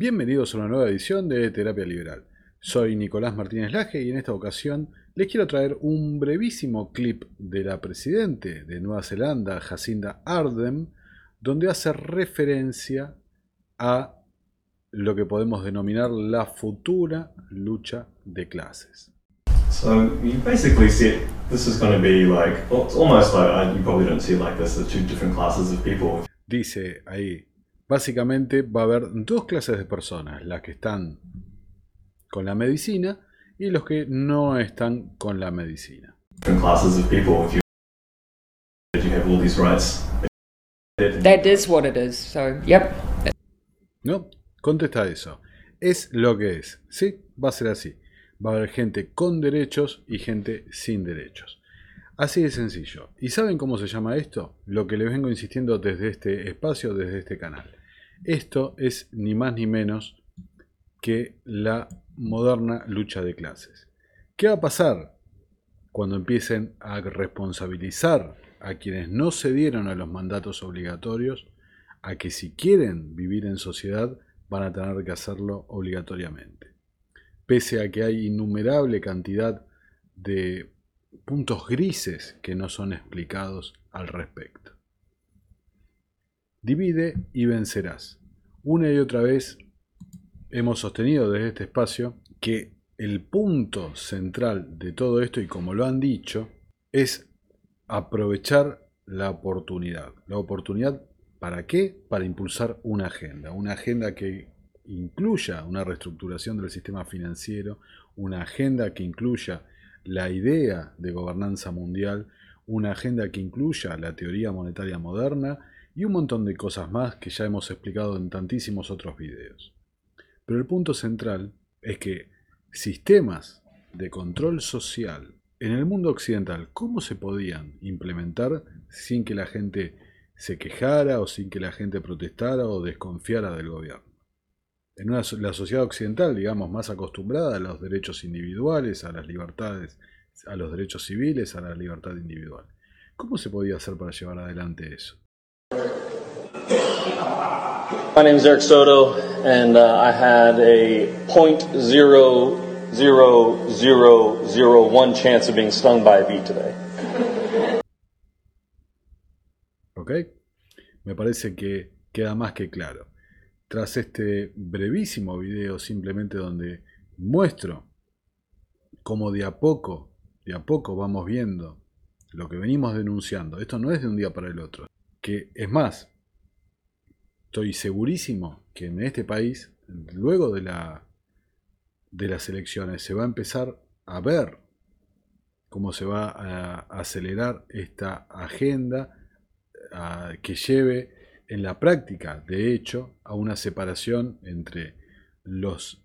Bienvenidos a una nueva edición de Terapia Liberal. Soy Nicolás Martínez Laje y en esta ocasión les quiero traer un brevísimo clip de la presidente de Nueva Zelanda, Jacinda Ardern, donde hace referencia a lo que podemos denominar la futura lucha de clases. So you basically see this is going to be like, well, it's almost like you probably don't see it like this. The two different classes of people. Dice ahí, Básicamente va a haber dos clases de personas, las que están con la medicina y los que no están con la medicina. That is what it is. So, yep. No, contesta eso. Es lo que es. Sí, va a ser así. Va a haber gente con derechos y gente sin derechos. Así de sencillo. ¿Y saben cómo se llama esto? Lo que les vengo insistiendo desde este espacio, desde este canal. Esto es ni más ni menos que la moderna lucha de clases. ¿Qué va a pasar cuando empiecen a responsabilizar a quienes no cedieron a los mandatos obligatorios a que si quieren vivir en sociedad van a tener que hacerlo obligatoriamente? Pese a que hay innumerable cantidad de puntos grises que no son explicados al respecto. Divide y vencerás. Una y otra vez hemos sostenido desde este espacio que el punto central de todo esto, y como lo han dicho, es aprovechar la oportunidad. La oportunidad ¿para qué? Para impulsar una agenda. Una agenda que incluya una reestructuración del sistema financiero, una agenda que incluya la idea de gobernanza mundial, una agenda que incluya la teoría monetaria moderna y un montón de cosas más que ya hemos explicado en tantísimos otros videos. Pero el punto central es que sistemas de control social en el mundo occidental, ¿cómo se podían implementar sin que la gente se quejara o sin que la gente protestara o desconfiara del gobierno? En una, la sociedad occidental, digamos, más acostumbrada a los derechos individuales, a las libertades, a los derechos civiles, a la libertad individual. ¿Cómo se podía hacer para llevar adelante eso? My name is Eric Soto, and uh, I had a .00001 chance of being stung by a bee today. Ok, me parece que queda más que claro. Tras este brevísimo video, simplemente donde muestro cómo de a poco, de a poco vamos viendo lo que venimos denunciando. Esto no es de un día para el otro. Que es más, estoy segurísimo que en este país, luego de, la, de las elecciones, se va a empezar a ver cómo se va a acelerar esta agenda que lleve en la práctica, de hecho, a una separación entre los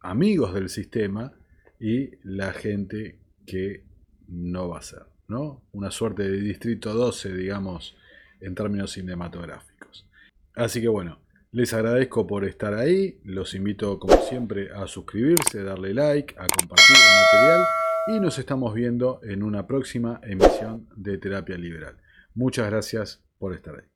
amigos del sistema y la gente que no va a ser, ¿no? Una suerte de distrito 12, digamos, en términos cinematográficos. Así que bueno, les agradezco por estar ahí, los invito como siempre a suscribirse, darle like, a compartir el material y nos estamos viendo en una próxima emisión de Terapia Liberal. Muchas gracias por estar ahí.